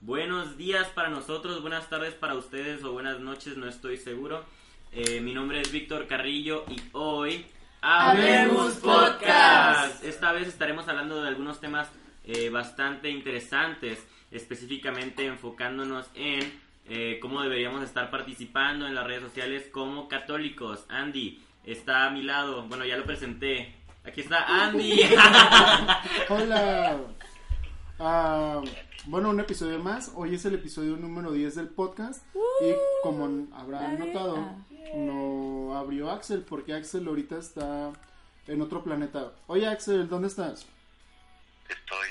buenos días para nosotros, buenas tardes para ustedes o buenas noches, no estoy seguro. Eh, mi nombre es Víctor Carrillo y hoy Habemos Podcast. Esta vez estaremos hablando de algunos temas eh, bastante interesantes, específicamente enfocándonos en eh, cómo deberíamos estar participando en las redes sociales como católicos. Andy está a mi lado, bueno ya lo presenté. Aquí está Andy. Hola. Ah, bueno, un episodio más. Hoy es el episodio número 10 del podcast. y como habrán notado, no abrió Axel porque Axel ahorita está en otro planeta. Oye Axel, ¿dónde estás? Estoy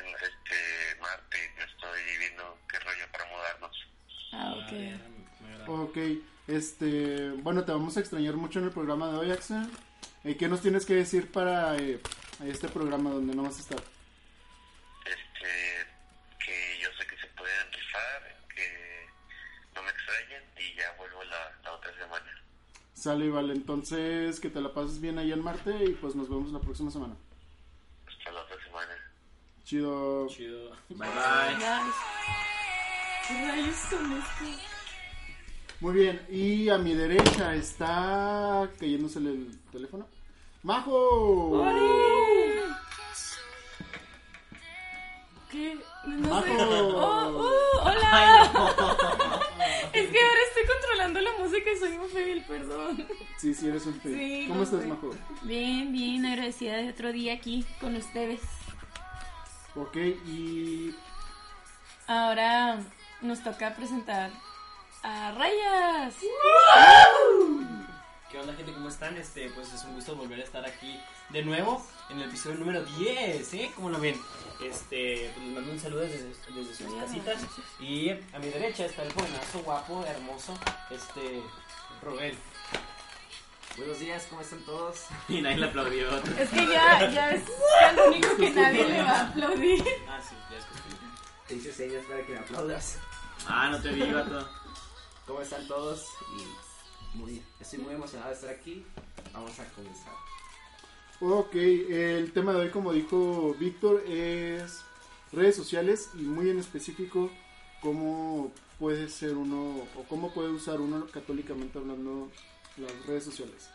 en este Marte, estoy viendo qué rollo para mudarnos. Ah, ok. Ok, este, bueno, te vamos a extrañar mucho en el programa de hoy, Axel. Eh, ¿Qué nos tienes que decir para eh, este programa donde no vas a estar? Sale, vale, entonces que te la pases bien ahí en Marte y pues nos vemos la próxima semana. Hasta la semana. Chido. Chido. Bye bye. ¿Qué rayos con esto? Muy bien, y a mi derecha está cayéndose el teléfono. ¡Majo! ¿Qué? No Majo. sé. Oh, uh, hola. Es que ahora estoy controlando la música y soy un fail, perdón. Sí, sí, eres un. Sí, ¿Cómo estás. Majo? Bien, bien, agradecida de otro día aquí con ustedes. Ok, y Ahora nos toca presentar a Rayas. ¿Qué onda gente? ¿Cómo están? Este, pues es un gusto volver a estar aquí de nuevo en el episodio número 10, ¿eh? ¿Cómo lo ven? Este, pues les mando un saludo desde, desde sus casitas y a mi derecha está el jovenazo guapo, hermoso, este, Robel. Buenos días, ¿cómo están todos? Y nadie le aplaudió. Es que ya, ya es el único que nadie le va a aplaudir. Ah, sí, ya es costumbre. Te hice señas para que me aplaudas. Ah, no te vi, vato. ¿Cómo están todos? Y muy, estoy muy emocionado de estar aquí. Vamos a comenzar. Ok, el tema de hoy, como dijo Víctor, es redes sociales y muy en específico cómo puede ser uno o cómo puede usar uno católicamente hablando las redes sociales.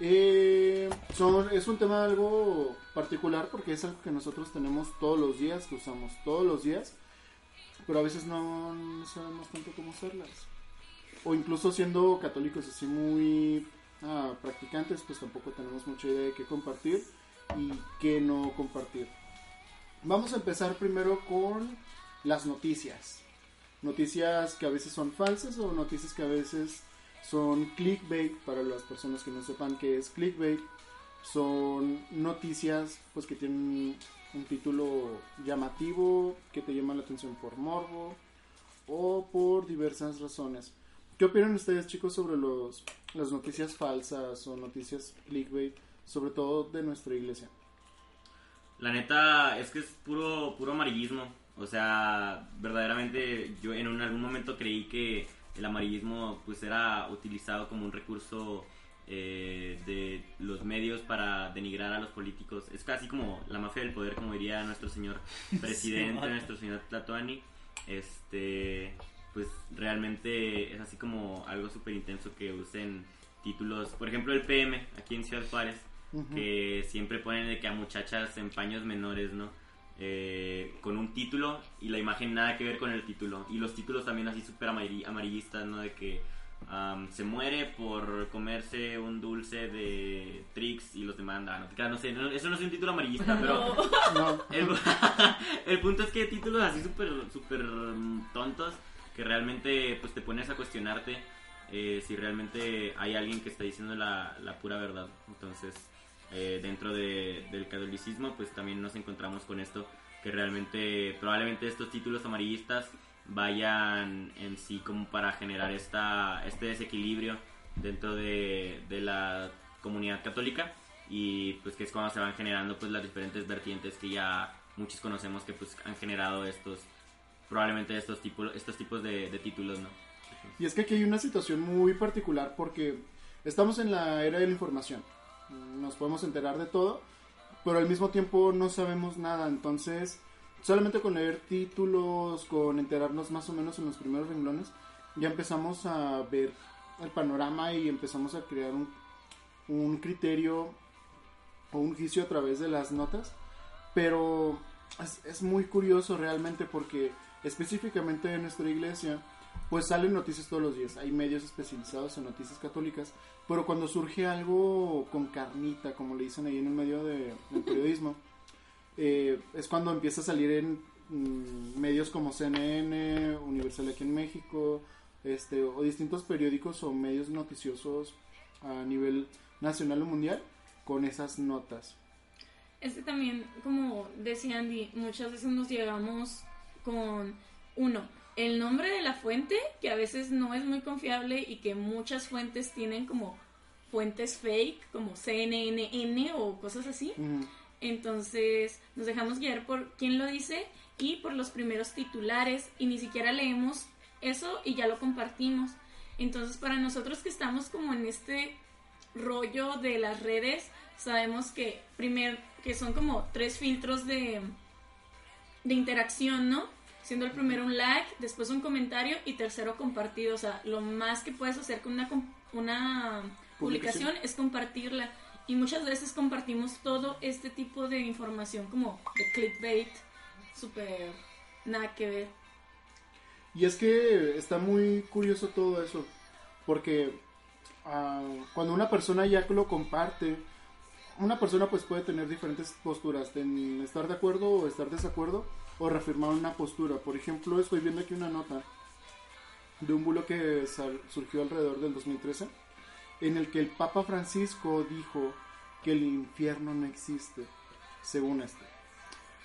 Eh, son, es un tema algo particular porque es algo que nosotros tenemos todos los días, que usamos todos los días, pero a veces no, no sabemos tanto cómo usarlas. O incluso siendo católicos así muy ah, practicantes, pues tampoco tenemos mucha idea de qué compartir y qué no compartir. Vamos a empezar primero con las noticias. Noticias que a veces son falsas o noticias que a veces son clickbait para las personas que no sepan qué es clickbait. Son noticias pues que tienen un título llamativo que te llama la atención por morbo o por diversas razones. ¿Qué opinan ustedes chicos sobre los, las noticias falsas o noticias clickbait, sobre todo de nuestra iglesia? La neta es que es puro, puro amarillismo. O sea, verdaderamente yo en un- algún momento creí que el amarillismo pues era utilizado como un recurso eh, de los medios para denigrar a los políticos. Es casi como la mafia del poder, como diría nuestro señor presidente, man. nuestro señor Tlatoani. Este, pues realmente es así como algo súper intenso que usen títulos. Por ejemplo, el PM aquí en Ciudad Juárez que siempre ponen de que a muchachas en paños menores, ¿no? Eh, con un título y la imagen nada que ver con el título. Y los títulos también así súper amari- amarillistas, ¿no? De que am, se muere por comerse un dulce de Trix y los demanda. No, te creas, no sé, no- eso no es un título amarillista, pero No, el, el punto es que títulos así súper súper mm, tontos que realmente pues te pones a cuestionarte eh, si realmente hay alguien que está diciendo la, la pura verdad. Entonces, eh, dentro de- del catolicismo pues también nos encontramos con esto que realmente probablemente estos títulos amarillistas vayan en sí como para generar esta, este desequilibrio dentro de, de la comunidad católica y pues que es cuando se van generando pues las diferentes vertientes que ya muchos conocemos que pues han generado estos probablemente estos tipos estos tipos de, de títulos no Y es que aquí hay una situación muy particular porque estamos en la era de la información. Nos podemos enterar de todo, pero al mismo tiempo no sabemos nada. Entonces, solamente con leer títulos, con enterarnos más o menos en los primeros renglones, ya empezamos a ver el panorama y empezamos a crear un, un criterio o un juicio a través de las notas. Pero es, es muy curioso realmente porque específicamente en nuestra iglesia pues salen noticias todos los días. Hay medios especializados en noticias católicas, pero cuando surge algo con carnita, como le dicen ahí en el medio de, del periodismo, eh, es cuando empieza a salir en mm, medios como CNN, Universal aquí en México, este, o distintos periódicos o medios noticiosos a nivel nacional o mundial con esas notas. Es que también, como decía Andy, muchas veces nos llegamos con uno, el nombre de la fuente, que a veces no es muy confiable y que muchas fuentes tienen como fuentes fake, como CNN o cosas así. Entonces nos dejamos guiar por quién lo dice y por los primeros titulares y ni siquiera leemos eso y ya lo compartimos. Entonces para nosotros que estamos como en este rollo de las redes, sabemos que primero que son como tres filtros de, de interacción, ¿no? Siendo el primero un like, después un comentario y tercero compartido. O sea, lo más que puedes hacer con una, una publicación Publicación. es compartirla. Y muchas veces compartimos todo este tipo de información como de clickbait, súper nada que ver. Y es que está muy curioso todo eso, porque ah, cuando una persona ya lo comparte, una persona pues puede tener diferentes posturas, en estar de acuerdo o estar desacuerdo, o reafirmar una postura. Por ejemplo, estoy viendo aquí una nota de un bulo que surgió alrededor del 2013, en el que el Papa Francisco dijo que el infierno no existe, según este.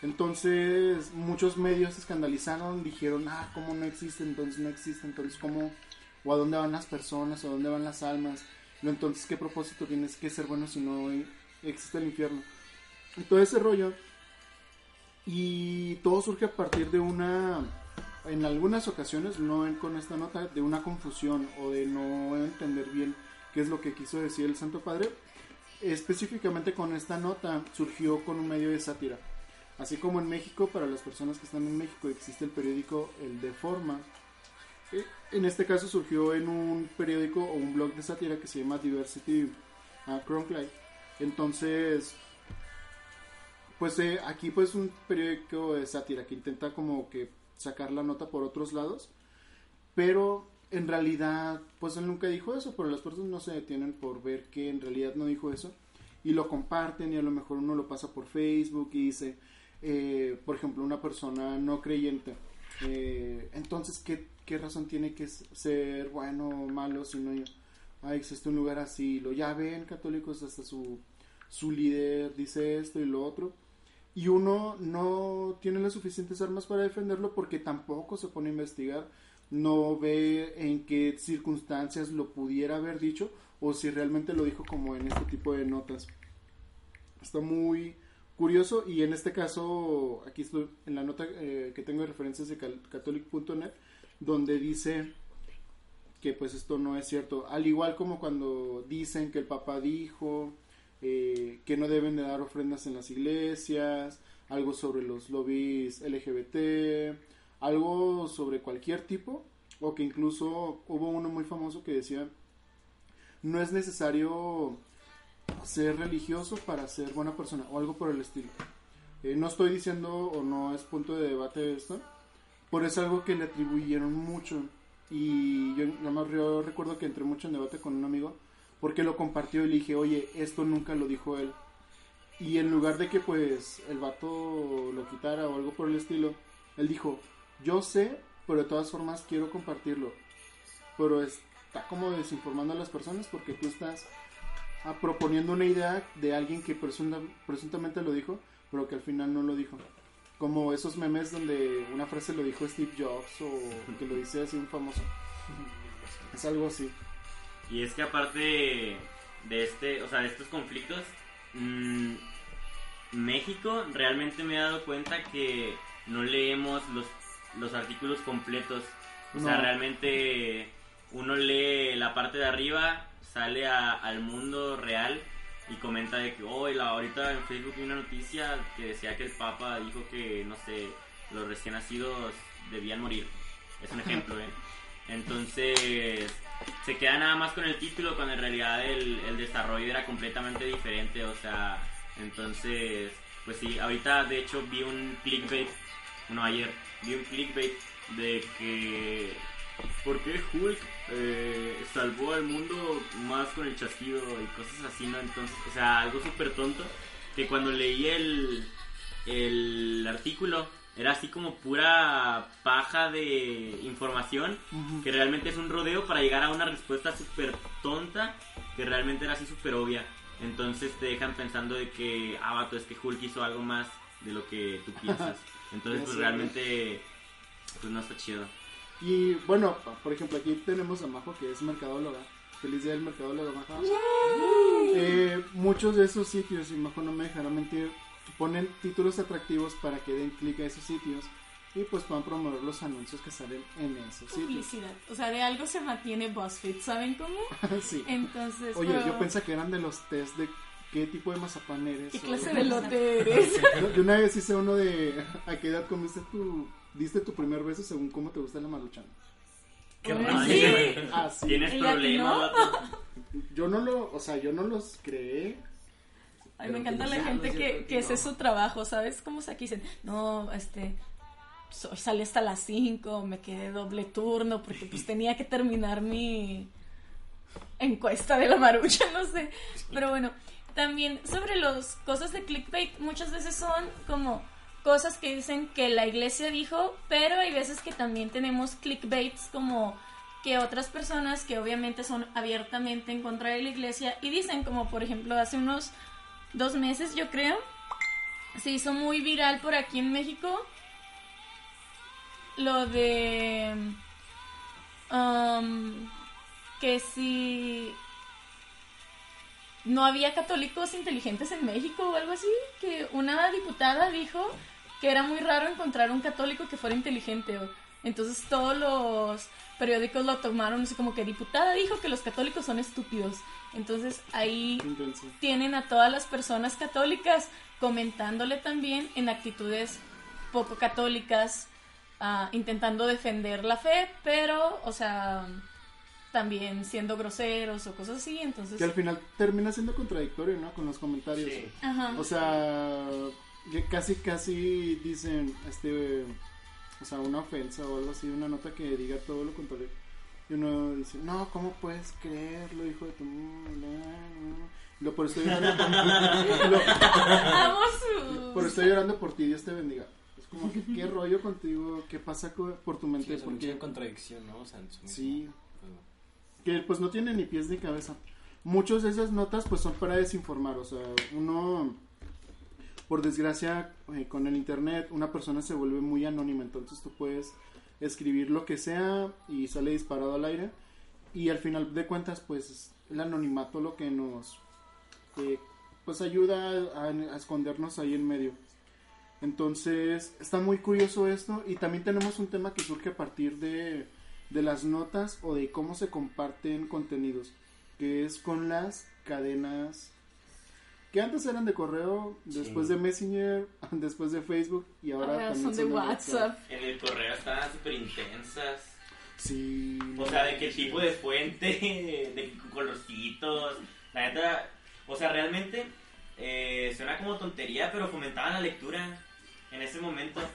Entonces muchos medios se escandalizaron, dijeron, ah, ¿cómo no existe? Entonces no existe, entonces ¿cómo? ¿O a dónde van las personas? ¿O a dónde van las almas? Entonces ¿qué propósito tienes que ser bueno si no existe el infierno? Y todo ese rollo. Y todo surge a partir de una, en algunas ocasiones, no con esta nota, de una confusión o de no entender bien qué es lo que quiso decir el Santo Padre. Específicamente con esta nota surgió con un medio de sátira. Así como en México, para las personas que están en México, existe el periódico El de Forma. Eh, En este caso surgió en un periódico o un blog de sátira que se llama Diversity uh. Entonces, pues eh, aquí pues un periódico de sátira que intenta como que sacar la nota por otros lados. Pero en realidad, pues él nunca dijo eso, pero las personas no se detienen por ver que en realidad no dijo eso. Y lo comparten y a lo mejor uno lo pasa por Facebook y dice, eh, por ejemplo, una persona no creyente. eh, entonces, ¿qué, ¿qué razón tiene que ser bueno o malo si no ah, existe un lugar así? Lo ya ven católicos, hasta su, su líder dice esto y lo otro. Y uno no tiene las suficientes armas para defenderlo porque tampoco se pone a investigar, no ve en qué circunstancias lo pudiera haber dicho o si realmente lo dijo como en este tipo de notas. Está muy curioso y en este caso, aquí estoy en la nota eh, que tengo de referencias de catholic.net, donde dice que pues esto no es cierto. Al igual como cuando dicen que el Papa dijo eh, que no deben de dar ofrendas en las iglesias, algo sobre los lobbies LGBT, algo sobre cualquier tipo, o que incluso hubo uno muy famoso que decía, no es necesario ser religioso para ser buena persona, o algo por el estilo. Eh, no estoy diciendo o no es punto de debate esto, pero es algo que le atribuyeron mucho. Y yo, nada más yo recuerdo que entré mucho en debate con un amigo porque lo compartió y dije, oye, esto nunca lo dijo él. Y en lugar de que pues el vato lo quitara o algo por el estilo, él dijo, yo sé, pero de todas formas quiero compartirlo. Pero está como desinformando a las personas porque tú estás ah, proponiendo una idea de alguien que presunta- presuntamente lo dijo, pero que al final no lo dijo. Como esos memes donde una frase lo dijo Steve Jobs o que lo dice así un famoso. Es algo así. Y es que aparte de este, o sea, de estos conflictos, mm, México realmente me he dado cuenta que no leemos los, los artículos completos. O sea, realmente uno lee la parte de arriba, sale a- al mundo real y comenta de que, oh, la, ahorita en Facebook vi una noticia que decía que el Papa dijo que, no sé, los recién nacidos debían morir. Es un ejemplo, ¿eh? Entonces, se queda nada más con el título cuando en realidad el, el desarrollo era completamente diferente, o sea, entonces, pues sí, ahorita de hecho vi un clickbait, no ayer, vi un clickbait de que ¿por qué Hulk eh, salvó al mundo más con el chasquido y cosas así, no? Entonces, o sea, algo súper tonto que cuando leí el, el artículo era así como pura paja de información que realmente es un rodeo para llegar a una respuesta súper tonta que realmente era así súper obvia. Entonces te dejan pensando de que, ah, vato, es que Hulk hizo algo más de lo que tú piensas. Entonces, pues realmente, pues no está chido. Y bueno, por ejemplo, aquí tenemos a Majo que es mercadóloga. Feliz día del mercadólogo, Majo. Eh, muchos de esos sitios, y Majo no me dejará mentir, ponen títulos atractivos para que den clic a esos sitios y pues puedan promover los anuncios que salen en esos sitios. Publicidad. O sea, de algo se mantiene BuzzFeed, ¿saben cómo? sí. Entonces, Oye, pero- yo pensé que eran de los test de qué tipo de mazapán eres. ¿qué clase de lote eres? Yo- una vez hice uno de a qué edad comiste tu diste tu primer beso según cómo te gusta la maruchan. Qué sí. Ah, sí. Tienes vato. Yo no lo, o sea, yo no los creé. Ay, me Pero encanta la gente que, que ese es su trabajo, ¿sabes? Como aquí dicen, no, este, salí hasta las 5, me quedé doble turno porque pues tenía que terminar mi encuesta de la marucha, no sé. Pero bueno, también sobre las cosas de clickbait, muchas veces son como cosas que dicen que la iglesia dijo, pero hay veces que también tenemos clickbaits como que otras personas que obviamente son abiertamente en contra de la iglesia y dicen como por ejemplo hace unos dos meses yo creo se hizo muy viral por aquí en México lo de um, que si no había católicos inteligentes en México o algo así, que una diputada dijo que era muy raro encontrar un católico que fuera inteligente. Entonces todos los periódicos lo tomaron así como que diputada dijo que los católicos son estúpidos. Entonces ahí Intenso. tienen a todas las personas católicas comentándole también en actitudes poco católicas, ah, intentando defender la fe, pero, o sea, también siendo groseros o cosas así, entonces... Que al final termina siendo contradictorio, ¿no? Con los comentarios. Sí. Ajá. O sea, que casi, casi dicen, este, o sea, una ofensa o algo así, una nota que diga todo lo contrario. Y uno dice, no, ¿cómo puedes creerlo, hijo de tu... Lo por estoy llorando por, lo- por estoy llorando por ti, Dios te bendiga. Es como que, ¿qué rollo contigo? ¿Qué pasa por tu Sí, mente? es ¿Por mucha qué? contradicción, ¿no? O sea, en su mismo- Sí. que pues no tiene ni pies ni cabeza. Muchas de esas notas pues son para desinformar, o sea, uno, por desgracia, eh, con el internet, una persona se vuelve muy anónima, entonces tú puedes escribir lo que sea y sale disparado al aire y al final de cuentas pues el anonimato lo que nos eh, pues ayuda a, a escondernos ahí en medio. Entonces está muy curioso esto y también tenemos un tema que surge a partir de, de las notas o de cómo se comparten contenidos, que es con las cadenas que antes eran de correo, después Sí. de Messenger, después de Facebook y ahora, Ahora también son de WhatsApp. En el correo estaban súper intensas. Sí. O sea, de qué tipo de fuente, de qué colorcitos. La neta, o sea, realmente eh, suena como tontería, pero fomentaban la lectura en ese momento.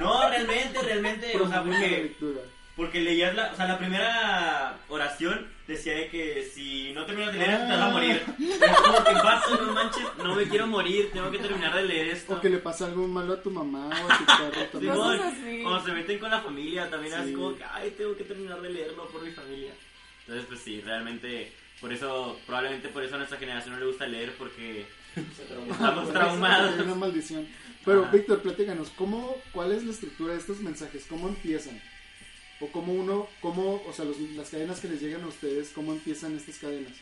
No, realmente, realmente, o sea, porque, lectura. Porque leías la, o sea, la primera oración decía de que si no terminas de leer te vas a morir. Es como que vato, no manches, no me quiero morir, tengo que terminar de leer esto. O que le pasa algo malo a tu mamá o a tu perro también. Simón, Cosas así. Cuando se meten con la familia también Sí. es como que, ay, tengo que terminar de leerlo por mi familia. Entonces, pues sí, realmente, por eso, probablemente por eso a nuestra generación no le gusta leer porque estamos traumados. una maldición. Pero, Ajá. Víctor, platícanos, ¿cómo, ¿cuál es la estructura de estos mensajes? ¿Cómo empiezan? O cómo uno, cómo, o sea, los- las cadenas que les llegan a ustedes, ¿cómo empiezan estas cadenas?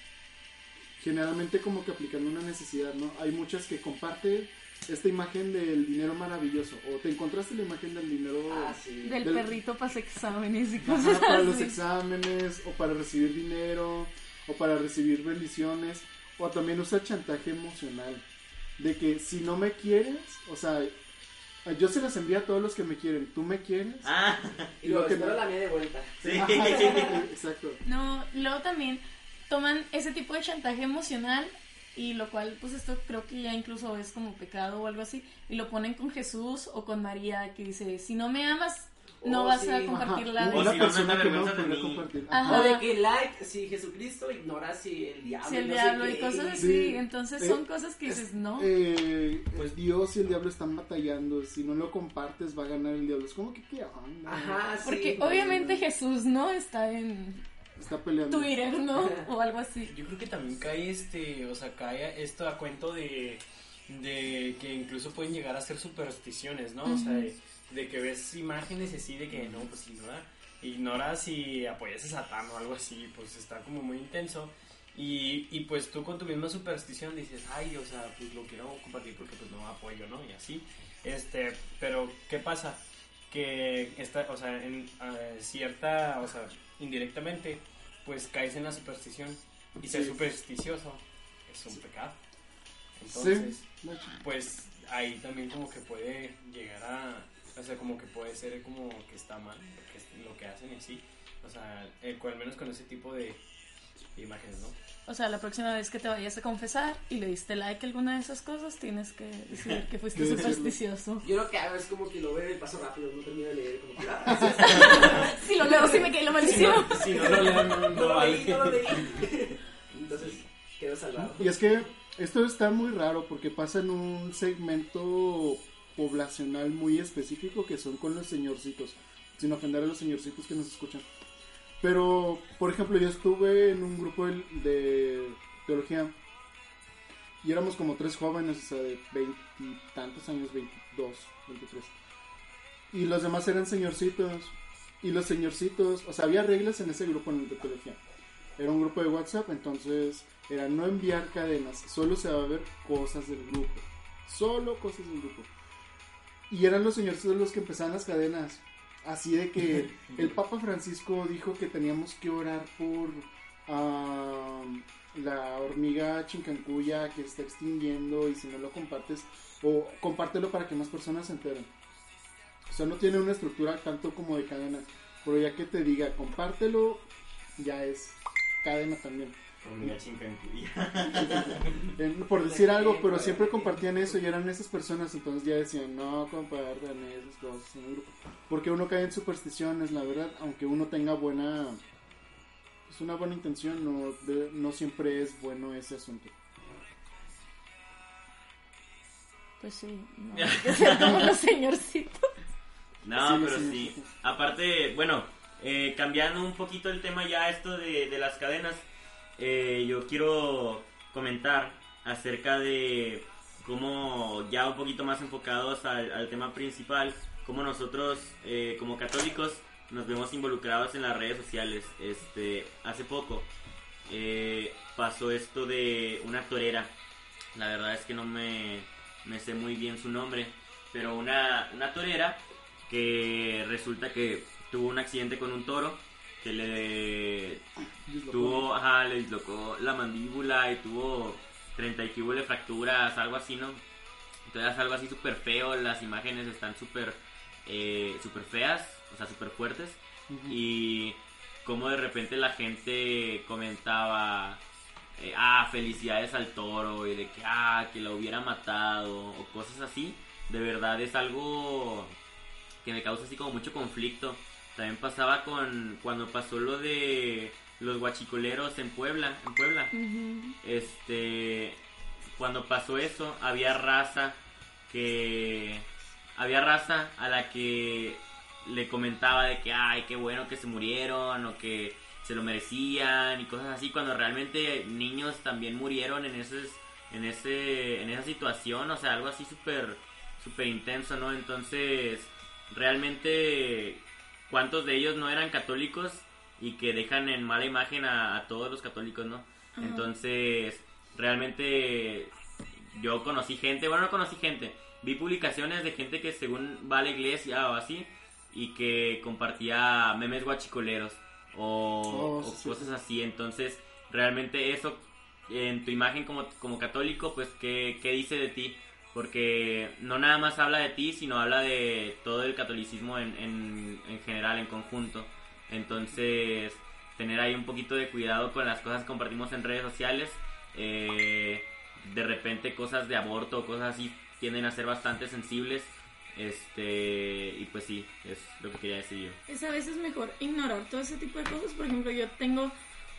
Generalmente como que aplicando una necesidad, ¿no? Hay muchas que comparten esta imagen del dinero maravilloso. O te encontraste la imagen del dinero Ah, sí. Del del- perrito para exámenes y Ajá, cosas para los exámenes, o para recibir dinero, o para recibir bendiciones, o también usa chantaje emocional. De que si no me quieres, o sea, Yo se las envío a todos los que me quieren. ¿Tú me quieres? Ah, Y luego Lo que espero no- la mía de vuelta. sí. Exacto. No, luego también toman ese tipo de chantaje emocional y lo cual pues esto creo que ya incluso es como pecado o algo así y lo ponen con Jesús o con María que dice, si no me amas no Oh, vas sí. a compartir la O Una si no, no persona te que no de mí. compartir. Ajá. O de que like si Jesucristo ignora si el diablo. si el no sé diablo y qué. cosas así, Sí. entonces Eh, son cosas que dices, no. Eh, pues Dios y el diablo están batallando. Si no lo compartes, va a ganar el diablo. Es como que, ¿qué onda? Ajá, sí. Porque obviamente Jesús no está en Está peleando. Twitter, ¿no? O algo así. Yo creo que también cae este, o sea, cae esto a cuento de, de que incluso pueden llegar a ser supersticiones, ¿no? O sea, de, de que ves imágenes y así de que no, pues ignora, ignora si apoyas a Satán o algo así, pues está como muy intenso. Y, y pues tú con tu misma superstición dices, ay, o sea, pues lo quiero compartir porque pues no apoyo, ¿no? Y así. Este, pero ¿qué pasa? Que esta, o sea, en eh, cierta, o sea, indirectamente, pues caes en la superstición. Y ser Sí. supersticioso es un pecado. Entonces, Sí. pues ahí también como que puede llegar a, o sea, como que puede ser como que está mal lo que, es- lo que hacen y así. O sea, eh, al menos con ese tipo de, de imágenes, ¿no? O sea, la próxima vez que te vayas a confesar y le diste like a alguna de esas cosas, tienes que decir que fuiste supersticioso. Yo lo que hago es como que lo veo y paso rápido, no termino de leer. Como que, ah, Si lo leo, sí me cae la maldición. Si no lo lean, no, no no lo leí, no lo leí. Entonces, quedo salvado. Y es que esto está muy raro porque pasa en un segmento poblacional muy específico que son con los señorcitos, sin ofender a los señorcitos que nos escuchan. Pero, por ejemplo, yo estuve en un grupo de, de teología y éramos como tres jóvenes, o sea, de veintitantos años, 22, 23. Y los demás eran señorcitos. Y los señorcitos, o sea, había reglas en ese grupo en de teología. Era un grupo de WhatsApp, entonces era no enviar cadenas, solo se va a ver cosas del grupo. Solo cosas del grupo. Y eran los señorcitos los que empezaban las cadenas. Así de que el Papa Francisco dijo que teníamos que orar por ah, la hormiga chincancuya que está extinguiendo y si no lo compartes, o compártelo para que más personas se enteren. O sea, no tiene una estructura tanto como de cadena, pero ya que te diga compártelo, ya es cadena también. Por decir algo, pero siempre compartían eso y eran esas personas, entonces ya decían, no compartan esas cosas en el grupo. Porque uno cae en supersticiones, la verdad, aunque uno tenga buena, pues una buena intención, no, de- no siempre es bueno ese asunto. Pues sí, no. que como los señorcitos. No, Sí, pero sí, sí. sí. Aparte, bueno, eh, cambiando un poquito el tema ya esto de, de las cadenas, eh, yo quiero comentar acerca de cómo ya un poquito más enfocados al, tema principal, cómo nosotros eh, como católicos nos vemos involucrados en las redes sociales. Este, hace poco eh, pasó esto de una torera, la verdad es que no me, me sé muy bien su nombre, pero una, una torera que resulta que tuvo un accidente con un toro que le tuvo, ajá, le dislocó la mandíbula y tuvo 30 y de fracturas, algo así, ¿no? Entonces algo así súper feo, las imágenes están súper eh, súper feas, o sea, súper fuertes. Y como de repente la gente comentaba, eh, ah, felicidades al toro, y de que, ah, que lo hubiera matado, o cosas así. De verdad es algo que me causa así como mucho conflicto. También pasaba con cuando pasó lo de los guachicoleros en Puebla, en Puebla. Este, cuando pasó eso, había raza que había raza a la que le comentaba de que ay, qué bueno que se murieron o que se lo merecían y cosas así cuando realmente niños también murieron en ese en ese en esa situación, o sea, algo así súper súper intenso, ¿no? Entonces, realmente cuántos de ellos no eran católicos y que dejan en mala imagen a, a todos los católicos, ¿no? Entonces, realmente yo conocí gente, bueno, no conocí gente, vi publicaciones de gente que según va a la iglesia o así y que compartía memes guachicoleros o, Oh, o sí, cosas sí. así. Entonces, realmente eso en tu imagen como, como católico, pues, ¿qué, qué dice de ti? Porque no nada más habla de ti, sino habla de todo el catolicismo en, en, en general, en conjunto. Entonces, tener ahí un poquito de cuidado con las cosas que compartimos en redes sociales. Eh, de repente cosas de aborto, cosas así, tienden a ser bastante sensibles. Este, y pues sí, es lo que quería decir yo. Es a veces mejor ignorar todo ese tipo de cosas. Por ejemplo, yo tengo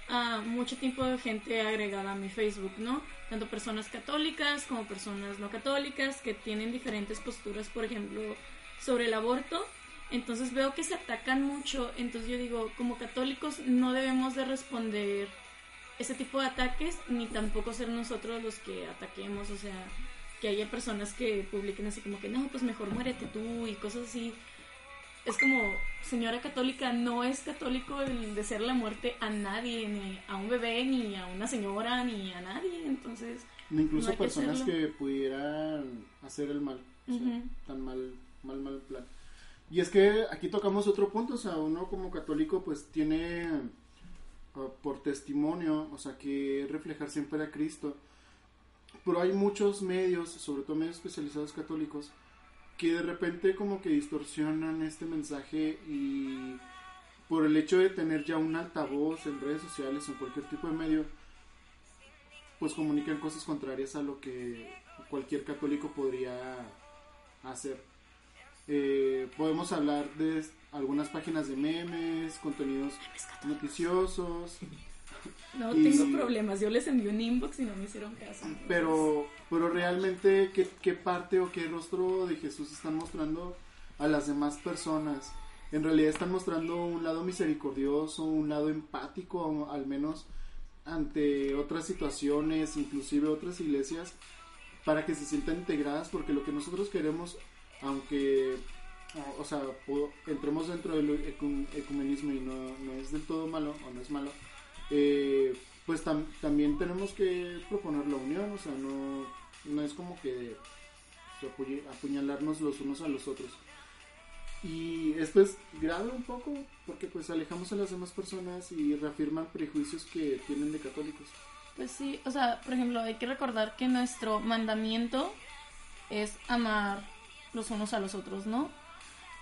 a mucho tipo de gente agregada a mi Facebook, ¿no? Tanto personas católicas como personas no católicas que tienen diferentes posturas, por ejemplo, sobre el aborto. Entonces veo que se atacan mucho, entonces yo digo, como católicos no debemos de responder ese tipo de ataques, ni tampoco ser nosotros los que ataquemos, o sea, que haya personas que publiquen así como que no, pues mejor muérete tú y cosas así es como, señora católica, no es católico el desear la muerte a nadie, ni a un bebé, ni a una señora, ni a nadie. Entonces, Incluso No hay que personas que pudieran hacer el mal. o sea, tan mal, mal, mal plan. Y es que aquí tocamos otro punto, o sea, uno como católico pues tiene ah, por testimonio, o sea, que reflejar siempre a Cristo. Pero hay muchos medios, sobre todo medios especializados católicos, que de repente como que distorsionan este mensaje y por el hecho de tener ya un altavoz en redes sociales o en cualquier tipo de medio, pues comunican cosas contrarias a lo que cualquier católico podría hacer. Eh, podemos hablar de algunas páginas de memes, contenidos noticiosos, no Y- tengo problemas. Yo les envié un inbox y no me hicieron caso. pero, pero realmente ¿qué, qué parte o qué rostro de Jesús están mostrando a las demás personas. En realidad están mostrando un lado misericordioso, un lado empático, al menos ante otras situaciones, inclusive otras iglesias, para que se sientan integradas, porque lo que nosotros queremos, aunque, o- sea, entremos dentro del ecu- ecumenismo y no, no es del todo malo, o no es malo, eh, pues tam- también tenemos que proponer la unión, o sea, no, no es como que apuñalarnos los unos a los otros. Y esto es grave un poco, porque pues alejamos a las demás personas y reafirman prejuicios que tienen de católicos. Pues sí, o sea, por ejemplo, hay que recordar que nuestro mandamiento es amar los unos a los otros, ¿no?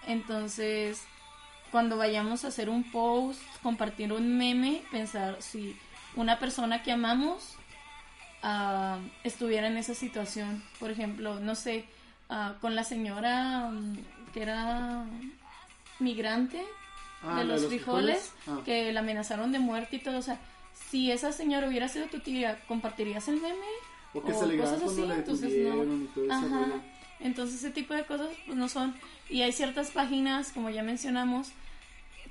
Entonces, cuando vayamos a hacer un post, compartir un meme, pensar si una persona que amamos ah, estuviera en esa situación. Por ejemplo, no sé, ah, con la señora mm, que era migrante Ah, de ¿la los frijoles, Ah. que la amenazaron de muerte y todo. O sea, si esa señora hubiera sido tu tía, ¿compartirías el meme? O que o se alegraba cosas así, la entonces ese Ajá. Entonces ese tipo de cosas pues no son. Y hay ciertas páginas, como ya mencionamos,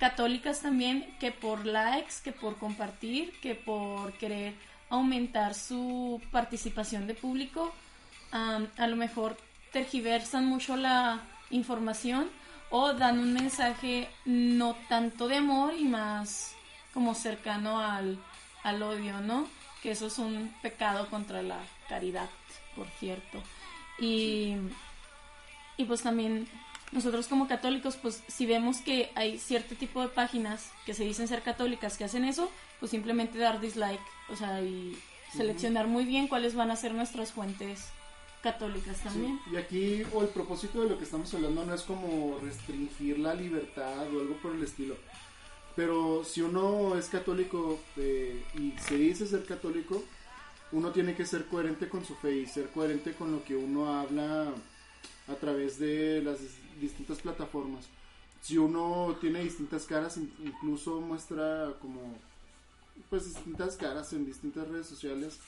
católicas también, que por likes, que por compartir, que por querer aumentar su participación de público, a lo mejor tergiversan mucho la información o dan un mensaje no tanto de amor y más como cercano al, al odio, ¿no? Que eso es un pecado contra la caridad, por cierto. Y, y pues también nosotros como católicos, pues si vemos que hay cierto tipo de páginas que se dicen ser católicas que hacen eso, pues simplemente dar dislike, o sea, y seleccionar muy bien cuáles van a ser nuestras fuentes católicas también. Sí, Y aquí, o el propósito de lo que estamos hablando no es como restringir la libertad o algo por el estilo. Pero si uno es católico eh, y se dice ser católico, uno tiene que ser coherente con su fe y ser coherente con lo que uno habla a través de las distintas plataformas. Si uno tiene distintas caras, in- incluso muestra como pues distintas caras en distintas redes sociales,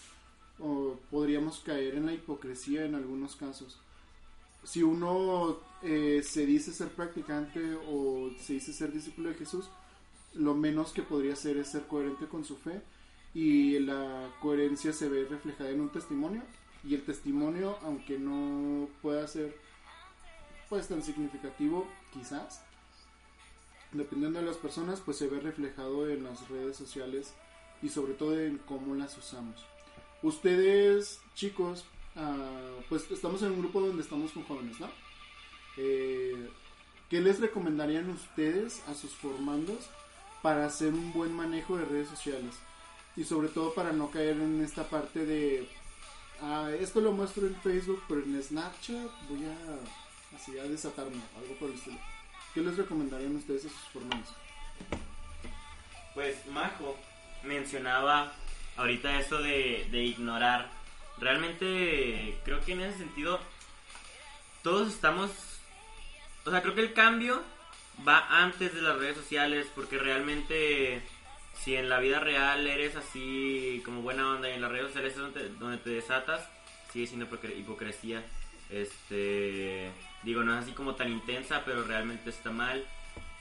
podríamos caer en la hipocresía en algunos casos. Si uno eh, se dice ser practicante o se dice ser discípulo de Jesús, lo menos que podría hacer es ser coherente con su fe y la coherencia se ve reflejada en un testimonio y el testimonio, aunque no pueda ser pues tan significativo quizás, dependiendo de las personas, pues se ve reflejado en las redes sociales y sobre todo en cómo las usamos. Ustedes, chicos, ah, pues estamos en un grupo donde estamos con jóvenes, ¿no? Eh, ¿Qué les recomendarían ustedes a sus formandos para hacer un buen manejo de redes sociales? Y sobre todo para no caer en esta parte de ah, esto lo muestro en Facebook, pero en Snapchat voy a, así, a desatarme, algo por el estilo. ¿Qué les recomendarían ustedes a sus hermanos? Pues Majo mencionaba ahorita eso de, de ignorar. Realmente creo que en ese sentido todos estamos... O sea, creo que el cambio va antes de las redes sociales porque realmente si en la vida real eres así como buena onda y en las redes sociales es donde, donde te desatas, sigue siendo hipocre- hipocresía. Este, digo, no es así como tan intensa, pero realmente está mal.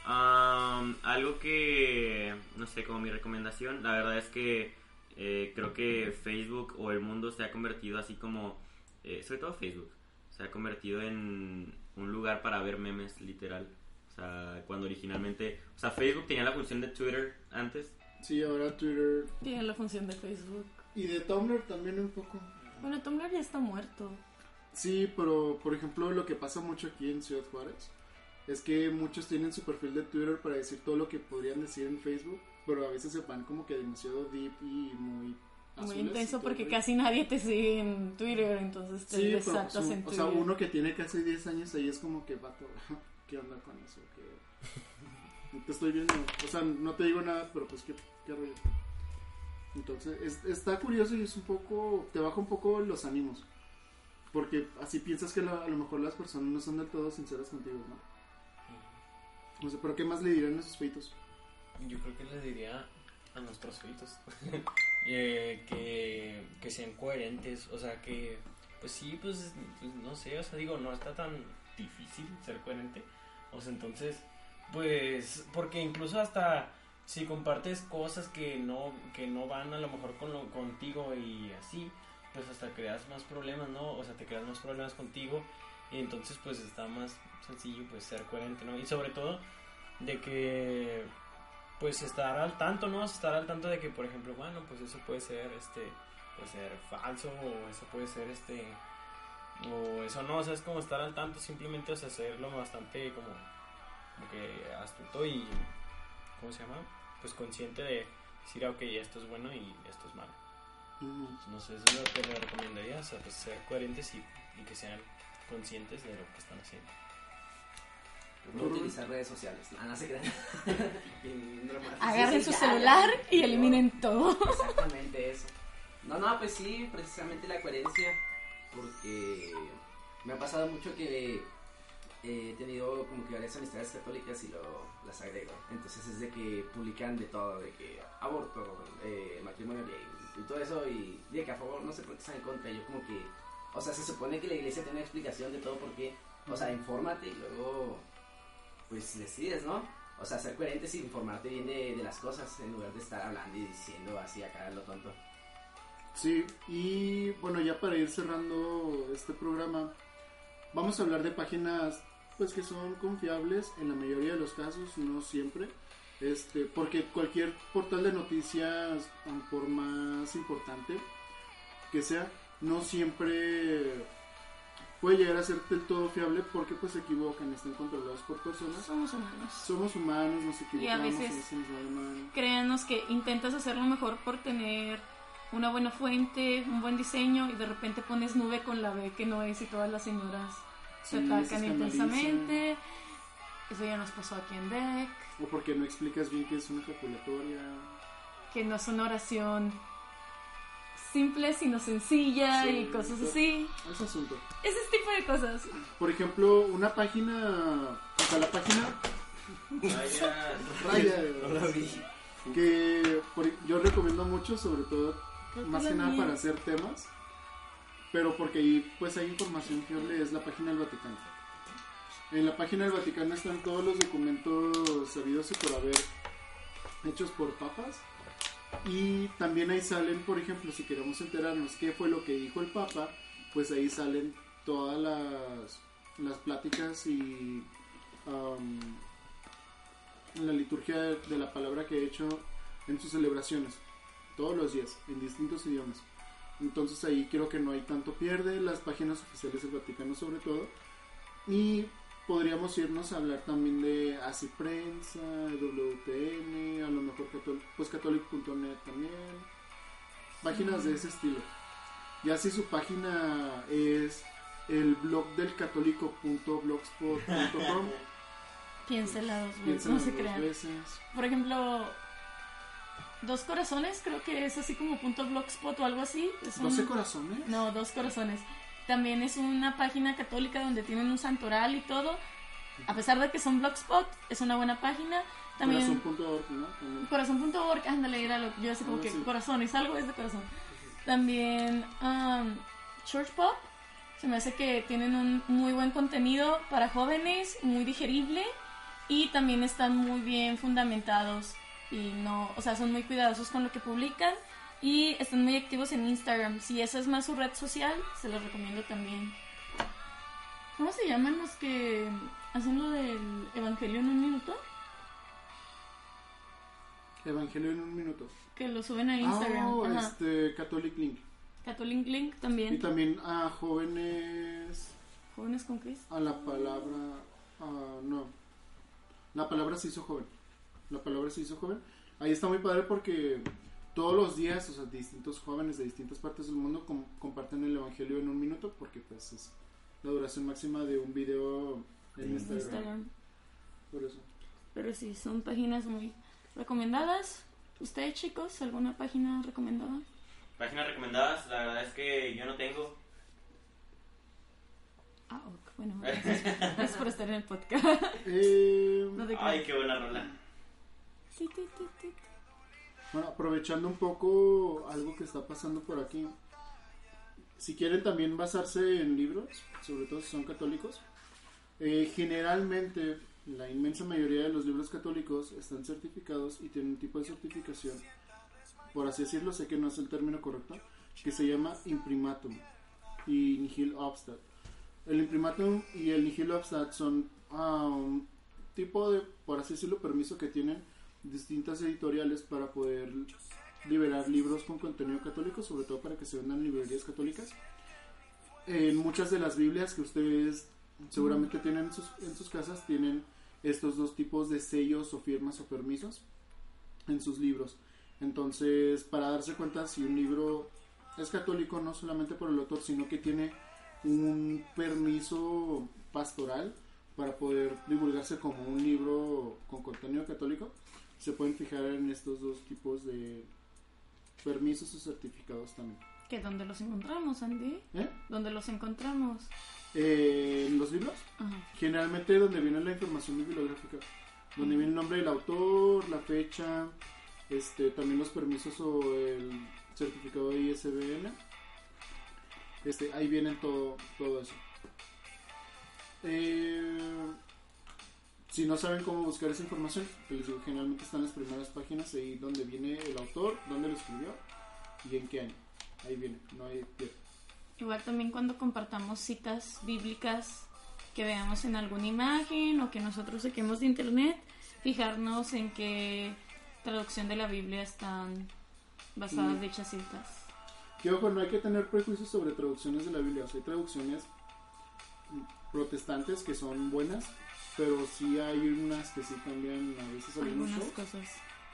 Am, algo que, no sé, como mi recomendación, la verdad es que eh, creo que Facebook o el mundo se ha convertido así como, eh, sobre todo Facebook, se ha convertido en un lugar para ver memes, literal. O sea, cuando originalmente, o sea, Facebook tenía la función de Twitter antes. Sí, ahora Twitter Tiene la función de Facebook. y de Tumblr también un poco. Bueno, Tumblr ya está muerto. Sí, pero por ejemplo lo que pasa mucho aquí en Ciudad Juárez es que muchos tienen su perfil de Twitter para decir todo lo que podrían decir en Facebook, pero a veces se van como que demasiado deep y muy Muy intenso porque casi nadie te sigue en Twitter, entonces te Sí, desatas en o Twitter. sea, uno que tiene casi 10 años ahí es como que vato, ¿qué onda con eso? ¿Qué- Te estoy viendo, o sea, no te digo nada, pero pues qué, qué rollo. Entonces, es- está curioso y es un poco, te baja un poco los ánimos. Porque así piensas que la- a lo mejor las personas no son del todo sinceras contigo, ¿no? No sé, pero ¿qué más le dirán a esos feitos? Yo creo que le diría a nuestros feitos eh, que, que sean coherentes, o sea que, pues sí, pues, pues, no sé, o sea, digo, no está tan difícil ser coherente, o sea, entonces, pues, porque incluso hasta si compartes cosas que no, que no van a lo mejor con lo, contigo y así, pues hasta creas más problemas, ¿no? O sea, te creas más problemas contigo y entonces pues está más sencillo pues ser coherente, ¿no? Y sobre todo de que pues estar al tanto, ¿no? Estar al tanto de que, por ejemplo, bueno, pues eso puede ser, este, puede ser falso o eso puede ser, este, o eso no, o sea, es como estar al tanto, simplemente, o sea, hacerlo bastante como, como que astuto y, ¿cómo se llama? Pues consciente de decir, ah, ok, esto es bueno y esto es malo. No sé, eso es lo que le recomendaría, o sea, pues ser coherentes y, y que sean conscientes de lo que están haciendo. No utilizar redes sociales. Nada, no se crean. Agarren su celular y eliminen todo. Exactamente eso. No, no, pues sí, precisamente la coherencia. Porque me ha pasado mucho que he tenido como que varias amistades católicas y lo, las agrego. Entonces es de que publican de todo, de que aborto, eh, matrimonio gay y todo eso. Y de que a favor, no sé por qué están en contra. Yo como que, o sea, se supone que la iglesia tiene una explicación de todo porque, o sea, infórmate y luego, pues decides, ¿no? O sea, ser coherentes y informarte bien de, de las cosas en lugar de estar hablando y diciendo así acá lo tonto. Sí, y bueno, ya para ir cerrando este programa, vamos a hablar de páginas pues que son confiables en la mayoría de los casos, no siempre. Este, porque cualquier portal de noticias, por más importante que sea, no siempre puede llegar a ser del todo fiable porque pues se equivocan, están controlados por personas. Somos humanos. Somos humanos, nos Y a equivocamos, veces- a veces. Créanos que intentas hacerlo mejor por tener una buena fuente, un buen diseño y de repente pones nube con la B que no es y todas las señoras se Sí, atacan intensamente. Eso ya nos pasó aquí en DEC, O porque no explicas bien que es una ejaculatoria. que no es una oración simple sino sencilla Sí, y cosas sí. así. Ese asunto. Ese tipo de cosas. Por ejemplo, una página, o sea, la página Vaya. Raya, No vi. que por- yo recomiendo mucho, sobre todo, Creo más que nada mía. para hacer temas, pero porque ahí pues hay información fiable, es la página del Vaticano. En la página del Vaticano están todos los documentos sabidos y por haber hechos por papas. Y también ahí salen, por ejemplo, si queremos enterarnos qué fue lo que dijo el Papa, pues ahí salen todas las, las pláticas y um, la liturgia de la palabra que he hecho en sus celebraciones, todos los días, en distintos idiomas. Entonces ahí creo que no hay tanto pierde, las páginas oficiales del Vaticano sobre todo. Y podríamos irnos a hablar también de Así Prensa, WTN, a lo mejor catol pues catholic.net también. Páginas de ese estilo. Ya si su página es el blog del católico.blogspot.com, Piénsela dos veces, no se dos crean. veces. Por ejemplo, Dos Corazones, creo que es así como punto blogspot o algo así. Es un- ¿12 corazones? No, Dos Corazones. También es una página católica donde tienen un santoral y todo. A pesar de que son blogspot, es una buena página. También Corazón.org, ¿no? También. corazón.org, ándale, era lo que yo así como Ah, que sí. corazones, algo es de corazón. También um, Church Pop, se me hace que tienen un muy buen contenido para jóvenes, muy digerible y también están muy bien fundamentados y no, o sea, son muy cuidadosos con lo que publican y están muy activos en Instagram. Si esa es más su red social, se los recomiendo también. ¿Cómo se llaman los que hacen lo del Evangelio en un minuto? Evangelio en un minuto. Que lo suben a Instagram. Ajá. este, Catholic Link. Catholic Link Y también. también a jóvenes Jóvenes con Cristo. a la palabra. ah, no. La palabra se hizo joven. La palabra se hizo joven. Ahí está muy padre porque todos los días, o sea, distintos jóvenes de distintas partes del mundo com- comparten el evangelio en un minuto porque, pues, es la duración máxima de un video en Instagram. Instagram. Por eso. Pero sí, son páginas muy recomendadas. ¿Ustedes, chicos, alguna página recomendada? Páginas recomendadas, la verdad es que yo no tengo. Ah, ok, bueno, gracias, gracias por estar en el podcast. Eh, No te Ay, qué buena rola. Ti, ti, ti. Bueno, aprovechando un poco algo que está pasando por aquí, si quieren también basarse en libros, sobre todo si son católicos, eh, generalmente la inmensa mayoría de los libros católicos están certificados y tienen un tipo de certificación, por así decirlo, sé que no es el término correcto, que se llama imprimatum y nihil obstat. El imprimatum y el nihil obstat son ah, un tipo de, por así decirlo, permiso que tienen distintas editoriales para poder liberar libros con contenido católico, sobre todo para que se vendan en librerías católicas. En muchas de las Biblias que ustedes seguramente tienen en sus, en sus casas, tienen estos dos tipos de sellos o firmas o permisos en sus libros. Entonces, para darse cuenta si un libro es católico, no solamente por el autor, sino que tiene un permiso pastoral para poder divulgarse como un libro con contenido católico, se pueden fijar en estos dos tipos de permisos o certificados también. ¿Que dónde los encontramos, Andy? ¿Eh? ¿Dónde los encontramos? Eh, en los libros, Ajá. generalmente donde viene la información bibliográfica, donde viene el nombre del autor, la fecha, este, también los permisos o el certificado de ISBN, este, ahí viene todo, todo eso. Eh, si no saben cómo buscar esa información, pues digo, generalmente están las primeras páginas ahí donde viene el autor, dónde lo escribió y en qué año. Ahí viene, no hay pierde. Igual también cuando compartamos citas bíblicas que veamos en alguna imagen o que nosotros saquemos de internet, fijarnos en qué traducción de la Biblia están basadas Mm. dichas citas. Que ojo, no hay que tener prejuicios sobre traducciones de la Biblia. O sea, hay traducciones protestantes que son buenas, pero sí hay unas que sí cambian a veces algunos Algunas shows. cosas.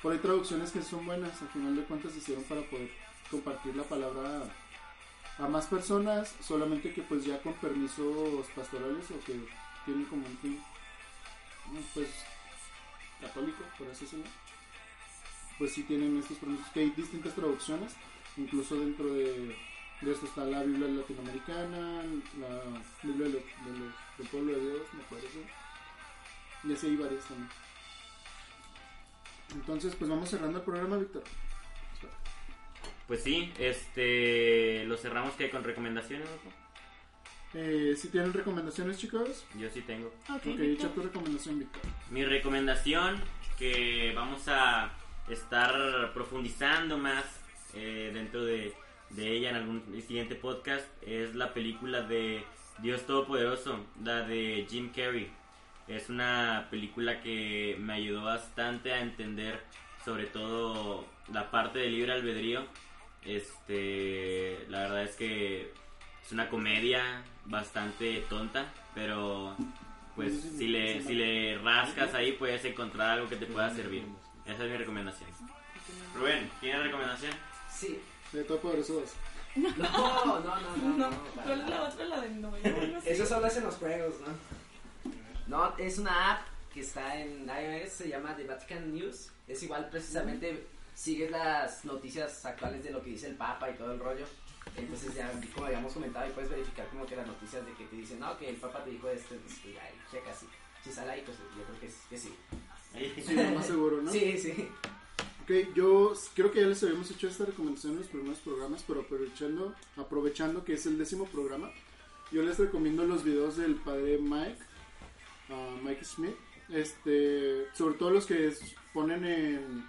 Hay traducciones que son buenas, al final de cuentas se hicieron para poder compartir la palabra a más personas, solamente que pues ya con permisos pastorales o que tienen como un fin, pues católico, por así decirlo. Pues sí tienen estos permisos, que hay distintas traducciones, incluso dentro de, de esto está la Biblia latinoamericana, la Biblia de los- de los- del pueblo de Dios, me parece. Y así hay varias también. Entonces, pues vamos cerrando el programa, Víctor. Pues sí, este. Lo cerramos que con recomendaciones, loco? Eh, si tienen recomendaciones, chicos, Yo sí tengo. Ok, ok, Víctor. echa tu recomendación, Víctor. Mi recomendación, que vamos a estar profundizando más eh, dentro de, de ella en algún siguiente podcast, es la película de Dios Todopoderoso, la de Jim Carrey. Es una película que me ayudó bastante a entender sobre todo la parte del libre albedrío. Este, la verdad es que es una comedia bastante tonta, pero pues si le, si le rascas ahí puedes encontrar algo que te pueda servir. Esa es mi recomendación. Rubén, ¿tienes recomendación? Sí, De todo poderoso dos. No, no, no, no. No, ¿cuál es la otra? La de no. Eso solo hacen los juegos, ¿no? No, es una app que está en iOS, se llama The Vatican News. Es igual, precisamente, sigues las noticias actuales de lo que dice el Papa y todo el rollo. Entonces ya, como habíamos comentado, y puedes verificar como que las noticias de que te dicen, no, que el Papa te dijo esto, entonces pues, ya, checa si, si sale ahí, pues yo creo que, es- que sí. Sí, lo más seguro, ¿no? Sí, sí. Ok, yo creo que ya les habíamos hecho esta recomendación en los primeros programas, pero aprovechando, aprovechando que es el décimo programa, yo les recomiendo los videos del padre Mike, ah, Mike Smith, este, sobre todo los que ponen en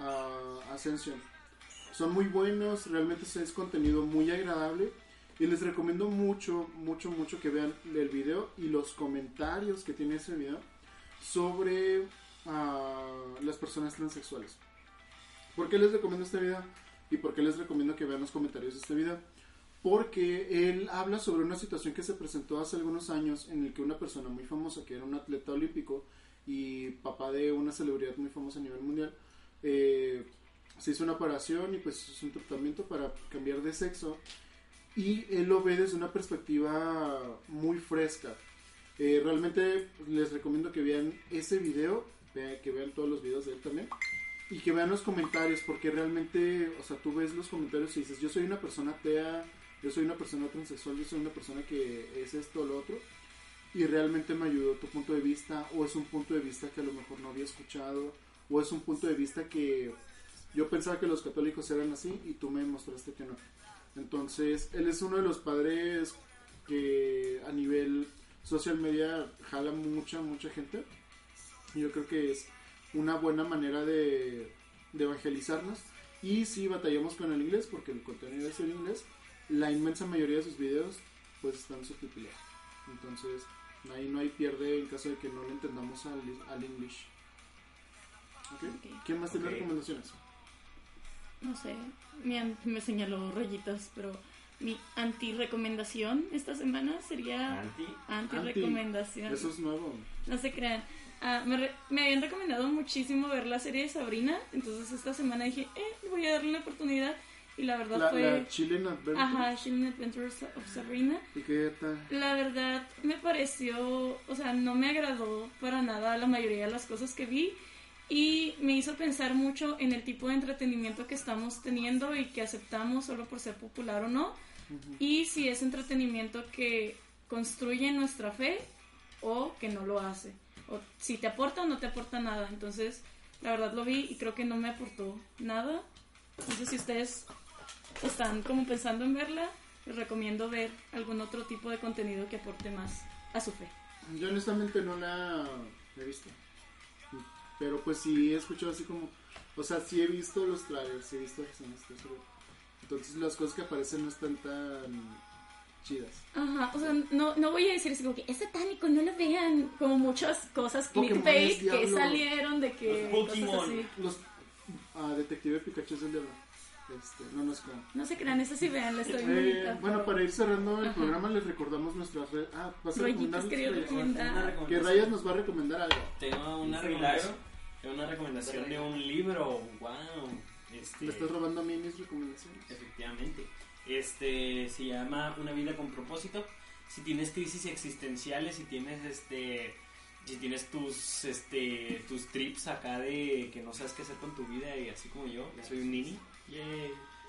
ah, Ascension. Son muy buenos, realmente es contenido muy agradable y les recomiendo mucho, mucho, mucho que vean el video y los comentarios que tiene ese video sobre ah, las personas transexuales. ¿Por qué les recomiendo este video? ¿Y por qué les recomiendo que vean los comentarios de este video? Porque él habla sobre una situación que se presentó hace algunos años en el que una persona muy famosa, que era un atleta olímpico y papá de una celebridad muy famosa a nivel mundial, eh, se hizo una operación y pues es un tratamiento para cambiar de sexo y él lo ve desde una perspectiva muy fresca. Eh, realmente les recomiendo que vean ese video, que vean todos los videos de él también y que vean los comentarios porque realmente, o sea, tú ves los comentarios y dices, yo soy una persona atea, yo soy una persona transexual, yo soy una persona que es esto o lo otro y realmente me ayudó tu punto de vista o es un punto de vista que a lo mejor no había escuchado o es un punto de vista que yo pensaba que los católicos eran así y tú me mostraste que no. Entonces, él es uno de los padres que a nivel social media jala mucha, mucha gente. Yo creo que es una buena manera de, de evangelizarnos. Y si batallamos con el inglés, porque el contenido es en inglés, la inmensa mayoría de sus videos pues están subtitulados. Entonces, ahí no hay pierde en caso de que no le entendamos al, al English. ¿Ok? Ok. ¿Quién más tiene Ok. recomendaciones? No sé, me, me señaló rayitas, pero mi anti-recomendación esta semana sería Anti. anti-recomendación. Eso es nuevo. No se crean. Ah, me, re- me habían recomendado muchísimo ver la serie de Sabrina, entonces esta semana dije, eh, voy a darle una oportunidad. Y la verdad La, fue... la Chilean Adventure. Ajá, Chilling Adventures of Sabrina. ¿Y qué tal? La verdad me pareció, o sea, no me agradó para nada la mayoría de las cosas que vi y me hizo pensar mucho en el tipo de entretenimiento que estamos teniendo y que aceptamos solo por ser popular o no y si es entretenimiento que construye nuestra fe o que no lo hace o si te aporta o no te aporta nada entonces la verdad lo vi y creo que no me aportó nada entonces si ustedes están como pensando en verla les recomiendo ver algún otro tipo de contenido que aporte más a su fe Yo honestamente no la he visto. Pero pues sí he escuchado así como... O sea, sí he visto los trailers, sí he visto seguro. Entonces las cosas que aparecen no están tan chidas. Ajá, o sea, no, no voy a decir así como que es satánico, no lo vean. Como muchas cosas clickbait que salieron de que. Los Pokémon. así. Los ah, Detective Pikachu es el diablo. Este, no nos como. No se crean, eso sí vean, la estoy Eh, bonita. bueno, para ir cerrando el Ajá. programa les recordamos nuestras redes. Ah, vas a recomendar Que. Rayas nos va a recomendar algo. Tengo una ¿Dice recomendación. Tengo una recomendación de un libro. Wow. Este, Me estás robando a mí mis recomendaciones. Efectivamente. Este se llama Una vida con propósito. Si tienes crisis existenciales, si tienes este si tienes tus este tus trips acá de que no sabes qué hacer con tu vida y así como yo, yo soy un nini.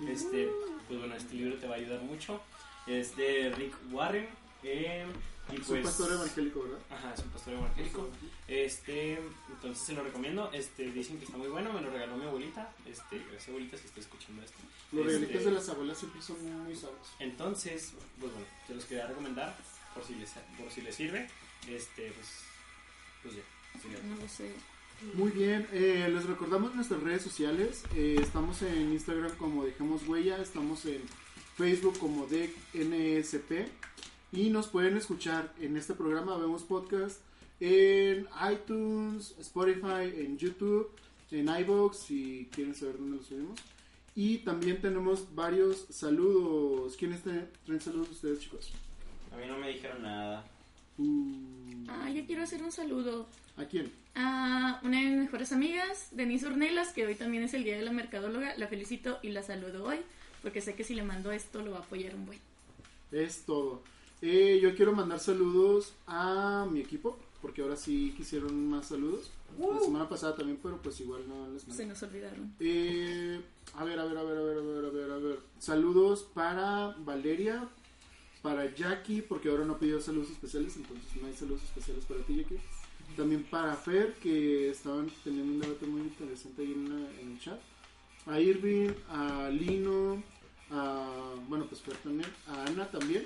Este, pues bueno, este libro te va a ayudar mucho. Es de Rick Warren. eh, y Es un pues, pastor evangélico, ¿verdad? Ajá, es un pastor evangélico. Este, entonces se lo recomiendo. Este, dicen que está muy bueno, me lo regaló mi abuelita. Este, gracias abuelita si está escuchando esto. Los Este, regalitos de las abuelas siempre son muy sabios. Entonces, pues bueno, se los quería recomendar por si les, por si les sirve. Este, pues, pues ya. No lo sé. Muy bien, eh, les recordamos nuestras redes sociales. Eh, estamos en Instagram como Dejemos Huella, estamos en Facebook como DNSP y nos pueden escuchar en este programa, vemos podcast en iTunes, Spotify, en YouTube, en iVoox si quieren saber dónde lo subimos. Y también tenemos varios saludos. ¿Quiénes traen saludos ustedes, chicos? A mí no me dijeron nada. Uh, Ah, yo quiero hacer un saludo ¿A quién? a una de mis mejores amigas, Denise Ornelas, que hoy también es el día de la mercadóloga. La felicito y la saludo hoy porque sé que si le mando esto lo va a apoyar un buen. Es todo. Eh, yo quiero mandar saludos a mi equipo, porque ahora sí quisieron más saludos. La semana pasada también, pero pues igual no les mandé. Se nos olvidaron. Eh, a ver, a ver, a ver, a ver, a ver, a ver, a ver. Saludos para Valeria, para Jackie, porque ahora no pidió saludos especiales, entonces no hay saludos especiales para ti, Jackie. También para Fer, que estaban teniendo un debate muy interesante ahí en, la- en el chat. A Irving, a Lino, a, bueno, pues Fer también, a Ana también.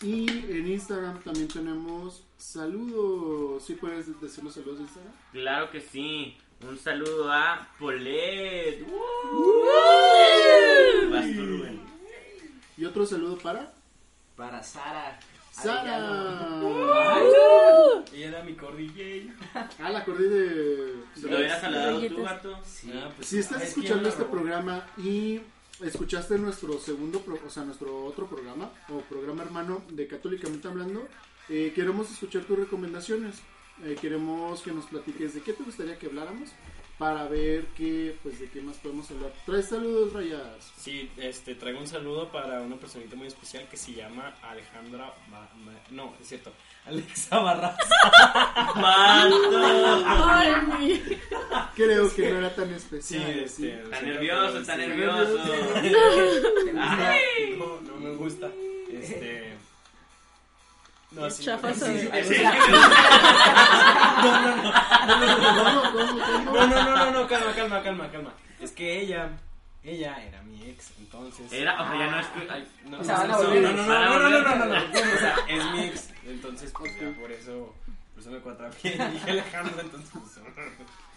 Y en Instagram también tenemos saludos. ¿Sí puedes decir los saludos de Instagram? Claro que sí. Un saludo a Polet. Y otro saludo para Para Sara. Sara. Ella era mi cordillera. Ah, la acordé de... ¿Lo hubieras saludado tú. Marto? Sí. Ah, pues, Si estás escuchando este programa y escuchaste nuestro segundo, pro- o sea, nuestro otro programa, o programa hermano de Católicamente Hablando, eh, queremos escuchar tus recomendaciones. Eh, queremos que nos platiques de qué te gustaría que habláramos para ver qué, pues, de qué más podemos hablar. Traes saludos, Rayas. Sí, este, traigo un saludo para una personita muy especial que se llama Alejandra. Ba- Ma- no, es cierto. Alexa Barraza. Ay, mi- Creo que no era tan Sí, especial. este. sí. Está sí, nervioso, está sí. nervioso. Ay, no, no me gusta. Este. No, sí. Chafa sí, sí, sí. ¿Cómo, cómo, cómo? No, no, no, no, no, calma, calma, calma, calma. Es que ella, ella era mi ex, entonces. Era, o sea, ya no es que. No, O sea, van a no, volver. no, no, no, no, no, no, no, no, no, o sea, es mi ex, entonces pues ya por eso, por eso me cuatrapié y dije Alejandro, entonces pues,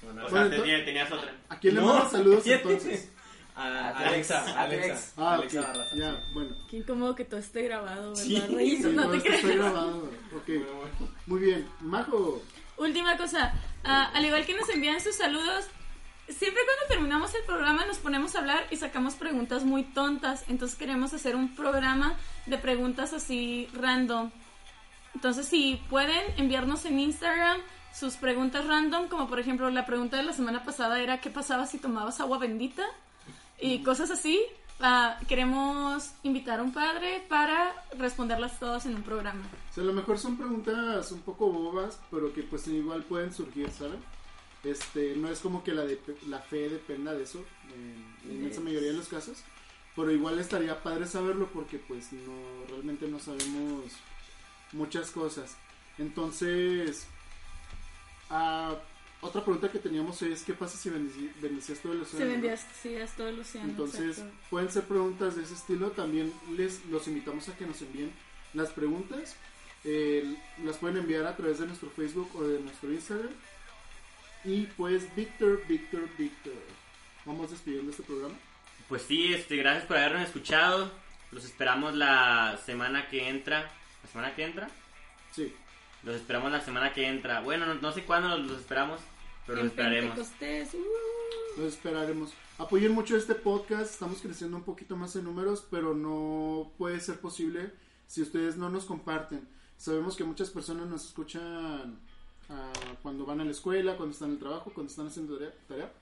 bueno, O sea, tenía- tenías otra. ¿A quién le No, mandas saludos entonces? A Alexa, Alexa, ex. Ah, Alexa ok. Barraza, Ya, sí. bueno. Qué incómodo que todo esté grabado, ¿verdad, Sí. Sí, No te creas. está grabado. Ok, Bueno, bueno. muy bien. Majo. Última cosa, ah, al igual que nos envían sus saludos, siempre cuando terminamos el programa nos ponemos a hablar y sacamos preguntas muy tontas, entonces queremos hacer un programa de preguntas así random. Entonces si pueden enviarnos en Instagram sus preguntas random, como por ejemplo la pregunta de la semana pasada era ¿qué pasaba si tomabas agua bendita? Y cosas así. ah, queremos invitar a un padre para responderlas todas en un programa. O sea, a lo mejor son preguntas un poco bobas, pero que pues igual pueden surgir, ¿saben? Este, no es como que la, de, la fe dependa de eso, en la inmensa mayoría de los casos, pero igual estaría padre saberlo porque pues no, realmente no sabemos muchas cosas. Entonces, ah, otra pregunta que teníamos es, ¿qué pasa si bendecías todo el océano? Sí, es todo el océano. Entonces, exacto. pueden ser preguntas de ese estilo. También les los invitamos a que nos envíen las preguntas. Eh, las pueden enviar a través de nuestro Facebook o de nuestro Instagram. Y pues, Víctor, Víctor, Víctor. Vamos despidiendo este programa. Pues sí, este, gracias por habernos escuchado. Los esperamos la semana que entra. ¿La semana que entra? Sí, Los esperamos la semana que entra. Bueno, no, no sé cuándo los, los esperamos, pero esperaremos. Pentecostés, uh. los esperaremos. Apoyen mucho este podcast. Estamos creciendo un poquito más en números, pero no puede ser posible si ustedes no nos comparten. Sabemos que muchas personas nos escuchan ah, cuando van a la escuela, cuando están en el trabajo, cuando están haciendo tarea, tarea.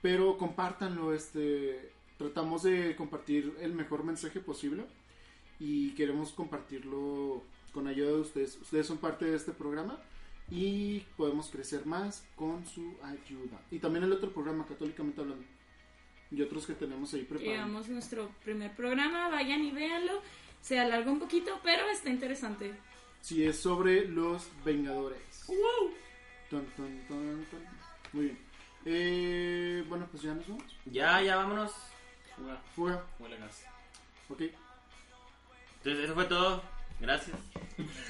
pero compártanlo. Este, tratamos de compartir el mejor mensaje posible y queremos compartirlo con ayuda de ustedes. Ustedes son parte de este programa y podemos crecer más con su ayuda. Y también el otro programa, Católicamente Hablando. Y otros que tenemos ahí preparados. Llegamos a nuestro primer programa, vayan y véanlo. Se alarga un poquito, pero está interesante. Si es sobre los Vengadores. Tan, tan, tan, tan. Muy bien. Eh, bueno, pues ya nos vamos. Ya, ya vámonos. Fuga, Fuga. huele gas. Ok. Entonces, eso fue todo. Gracias.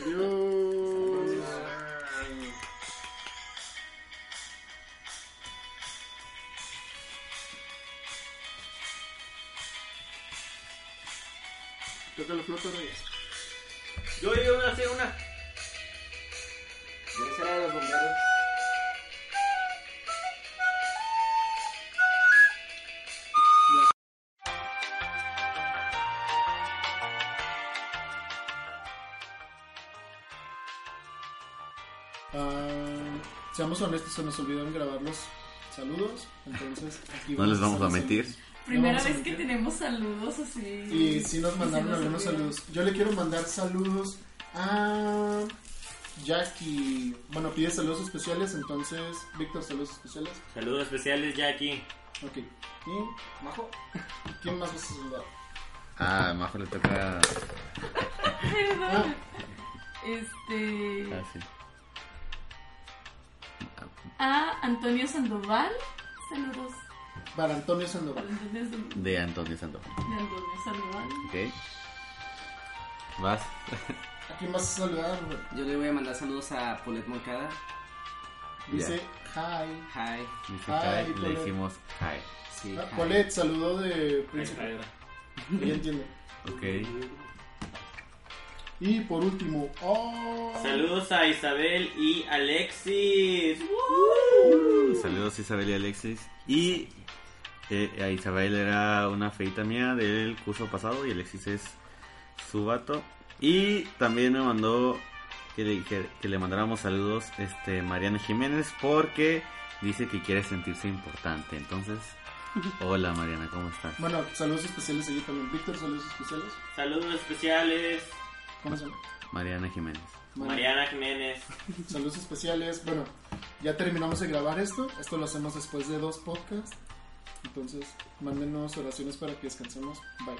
Adiós. Toca la flota. Yo, yo voy a hacer una. Seamos honestos, se nos olvidaron grabar los saludos. Entonces, aquí No les vamos a mentir. Primera vez que tenemos saludos así. Y sí nos mandaron algunos saludos. Yo le quiero mandar saludos a Jackie. Bueno, pide saludos especiales, entonces, Víctor, saludos especiales. Saludos especiales, Jackie. Ok. ¿Y Majo? ¿Quién más vas a saludar? Ah, a Majo le toca. Perdón. Este. Ah, sí. A Antonio Sandoval. Saludos. Para Antonio Sandoval. Antonio Sandoval. De Antonio Sandoval. De Antonio Sandoval. Ok. Vas. ¿A quién vas a saludar? Yo le voy a mandar saludos a Polet Moncada. Dice hi. Hi. Dice hi, le Polet. dijimos hi. Sí, Ah, hi. Paulette, saludo de Príncipe. Ahí Ya entiendo. Ok. Y por último, oh, Saludos a Isabel y Alexis. Saludos Isabel y Alexis. Y eh, a Isabel era una feita mía del curso pasado y Alexis es su vato. Y también me mandó que le, que, que le mandáramos saludos este Mariana Jiménez porque dice que quiere sentirse importante. Entonces, hola Mariana, ¿cómo estás? Bueno, saludos especiales allí también. Víctor, saludos especiales. Saludos especiales, ¿Cómo se llama? Mariana Jiménez. Mariana Jiménez. Saludos especiales. Bueno, ya terminamos de grabar esto. Esto lo hacemos después de dos podcasts. Entonces, mándenos oraciones para que descansemos. Bye.